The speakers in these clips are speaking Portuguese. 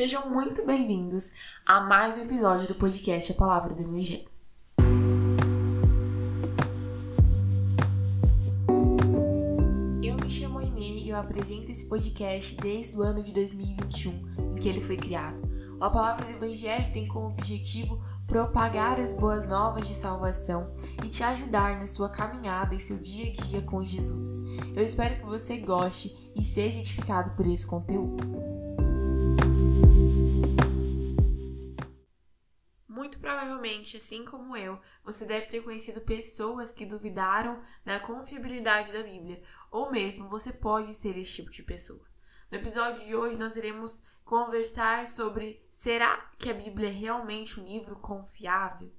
Sejam muito bem-vindos a mais um episódio do podcast A Palavra do Evangelho. Eu me chamo Aimee e eu apresento esse podcast desde o ano de 2021, em que ele foi criado. A Palavra do Evangelho tem como objetivo propagar as boas novas de salvação e te ajudar na sua caminhada em seu dia a dia com Jesus. Eu espero que você goste e seja edificado por esse conteúdo. Provavelmente, assim como eu, você deve ter conhecido pessoas que duvidaram da confiabilidade da Bíblia, ou mesmo você pode ser esse tipo de pessoa. No episódio de hoje, nós iremos conversar sobre será que a Bíblia é realmente um livro confiável?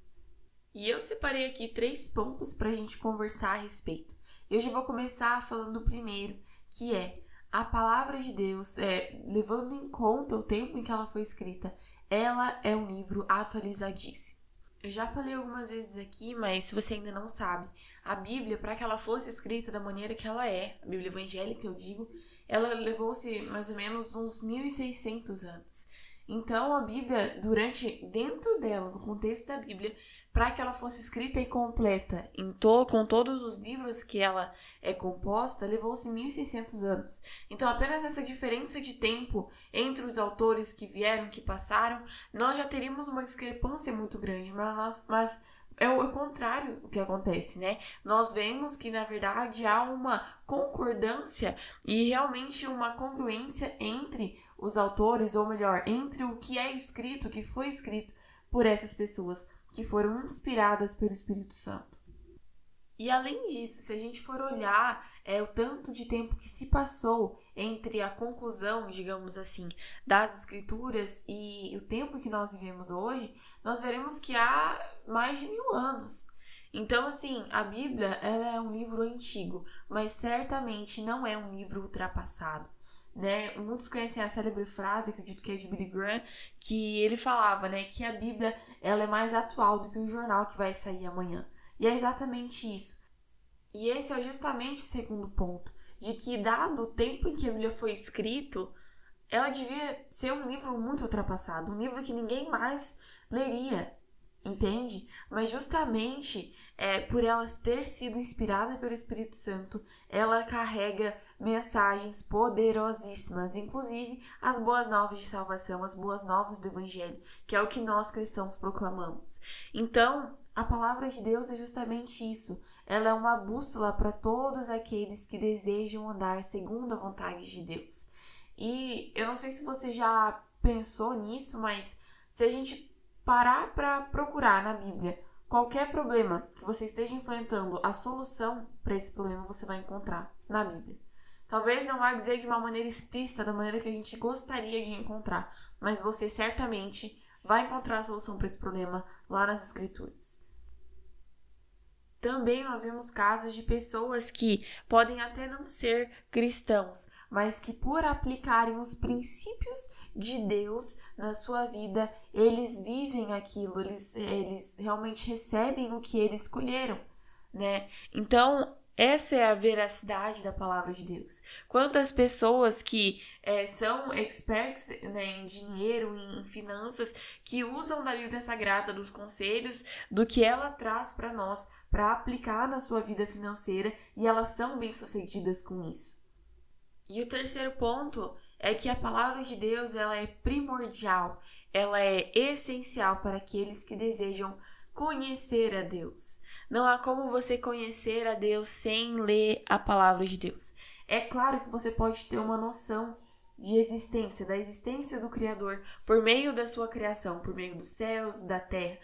E eu separei aqui três pontos para a gente conversar a respeito. E hoje eu vou começar falando do primeiro, que é a palavra de Deus, é, levando em conta o tempo em que ela foi escrita, ela é um livro atualizadíssimo. Eu já falei algumas vezes aqui, mas se você ainda não sabe, a Bíblia, para que ela fosse escrita da maneira que ela é, a Bíblia evangélica, eu digo, ela levou-se mais ou menos uns 1600 anos. Então, a Bíblia, durante, dentro dela, no contexto da Bíblia, para que ela fosse escrita e completa em to, com todos os livros que ela é composta, levou-se 1600 anos. Então, apenas essa diferença de tempo entre os autores que vieram, que passaram, nós já teríamos uma discrepância muito grande, mas, nós, mas é o contrário o que acontece, né? Nós vemos que na verdade há uma concordância e realmente uma congruência entre os autores, ou melhor, entre o que é escrito, o que foi escrito por essas pessoas que foram inspiradas pelo Espírito Santo. E além disso, se a gente for olhar é, o tanto de tempo que se passou entre a conclusão, digamos assim, das escrituras e o tempo que nós vivemos hoje, nós veremos que há mais de mil anos. Então, assim, a Bíblia é um livro antigo, mas certamente não é um livro ultrapassado. Né? Muitos conhecem a célebre frase, acredito que é de Billy Graham, que ele falava, né, que a Bíblia ela é mais atual do que o jornal que vai sair amanhã. E é exatamente isso. E esse é justamente o segundo ponto, de que dado o tempo em que a Bíblia foi escrito, ela devia ser um livro muito ultrapassado, um livro que ninguém mais leria, entende? Mas justamente é, por ela ter sido inspirada pelo Espírito Santo, ela carrega mensagens poderosíssimas, inclusive as boas novas de salvação, as boas novas do Evangelho, que é o que nós cristãos proclamamos. Então, a palavra de Deus é justamente isso. Ela é uma bússola para todos aqueles que desejam andar segundo a vontade de Deus. E eu não sei se você já pensou nisso, mas se a gente parar para procurar na Bíblia qualquer problema que você esteja enfrentando, a solução para esse problema você vai encontrar na Bíblia. Talvez não vá dizer de uma maneira explícita, da maneira que a gente gostaria de encontrar, mas você certamente vai encontrar a solução para esse problema lá nas Escrituras. Também nós vimos casos de pessoas que podem até não ser cristãos, mas que por aplicarem os princípios de Deus na sua vida, eles vivem aquilo, eles, eles realmente recebem o que eles escolheram, né? Então, essa é a veracidade da palavra de Deus. Quantas pessoas que é, são experts né, em dinheiro, em finanças, que usam da Bíblia Sagrada, dos conselhos, do que ela traz para nós, para aplicar na sua vida financeira, e elas são bem-sucedidas com isso. E o terceiro ponto é que a palavra de Deus ela é primordial, ela é essencial para aqueles que desejam conhecer a Deus. Não há como você conhecer a Deus sem ler a palavra de Deus. É claro que você pode ter uma noção de existência, da existência do Criador, por meio da sua criação, por meio dos céus, da terra.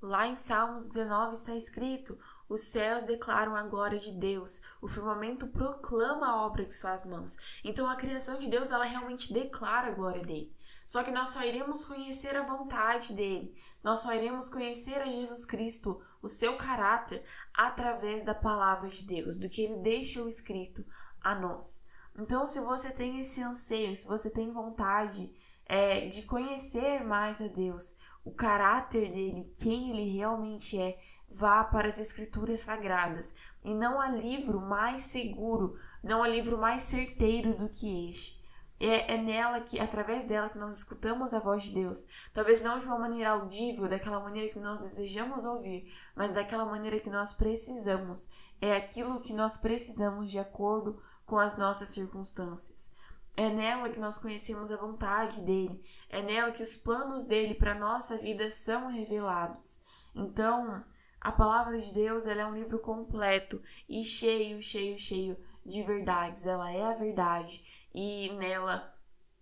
Lá em Salmos 19 está escrito: os céus declaram a glória de Deus, o firmamento proclama a obra de suas mãos. Então a criação de Deus, ela realmente declara a glória dele. Só que nós só iremos conhecer a vontade dele, nós só iremos conhecer a Jesus Cristo, o seu caráter, através da palavra de Deus, do que ele deixou escrito a nós. Então, se você tem esse anseio, se você tem vontade é, de conhecer mais a Deus, o caráter dele, quem ele realmente é, vá para as Escrituras Sagradas. E não há livro mais seguro, não há livro mais certeiro do que este. É, é nela que, através dela, que nós escutamos a voz de Deus. Talvez não de uma maneira audível, daquela maneira que nós desejamos ouvir, mas daquela maneira que nós precisamos. É aquilo que nós precisamos de acordo com as nossas circunstâncias. É nela que nós conhecemos a vontade dele. É nela que os planos dele para nossa vida são revelados. Então, a palavra de Deus ela é um livro completo e cheio, cheio, cheio de verdades. Ela é a verdade e nela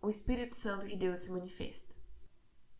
o Espírito Santo de Deus se manifesta.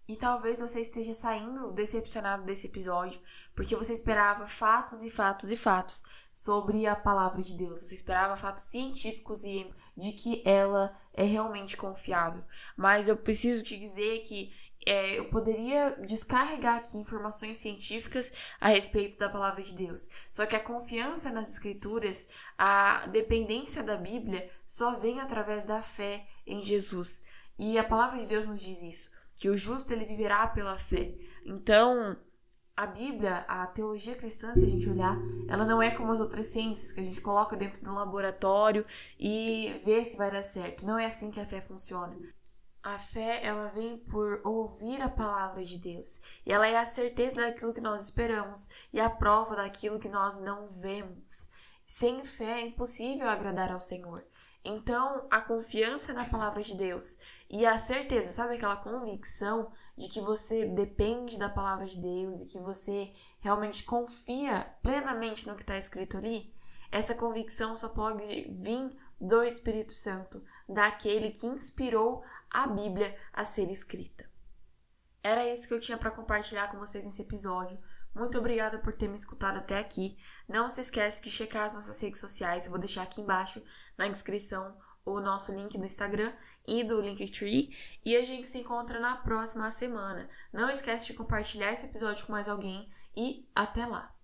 E talvez você esteja saindo decepcionado desse episódio, porque você esperava fatos e fatos e fatos sobre a palavra de Deus. Você esperava fatos científicos e de que ela é realmente confiável. Mas eu preciso te dizer que é, eu poderia descarregar aqui informações científicas a respeito da palavra de Deus. Só que a confiança nas escrituras, a dependência da Bíblia, só vem através da fé em Jesus. E a palavra de Deus nos diz isso que o justo ele viverá pela fé. Então, a Bíblia, a teologia cristã, se a gente olhar, ela não é como as outras ciências que a gente coloca dentro de um laboratório e vê se vai dar certo. Não é assim que a fé funciona. A fé, ela vem por ouvir a palavra de Deus. E ela é a certeza daquilo que nós esperamos e a prova daquilo que nós não vemos. Sem fé é impossível agradar ao Senhor. Então, a confiança na palavra de Deus e a certeza, sabe aquela convicção de que você depende da palavra de Deus e que você realmente confia plenamente no que está escrito ali? Essa convicção só pode vir do Espírito Santo, daquele que inspirou a Bíblia a ser escrita. Era isso que eu tinha para compartilhar com vocês nesse episódio. Muito obrigada por ter me escutado até aqui. Não se esquece de checar as nossas redes sociais. Eu vou deixar aqui embaixo na descrição o nosso link do Instagram e do Linktree. E a gente se encontra na próxima semana. Não esquece de compartilhar esse episódio com mais alguém e até lá!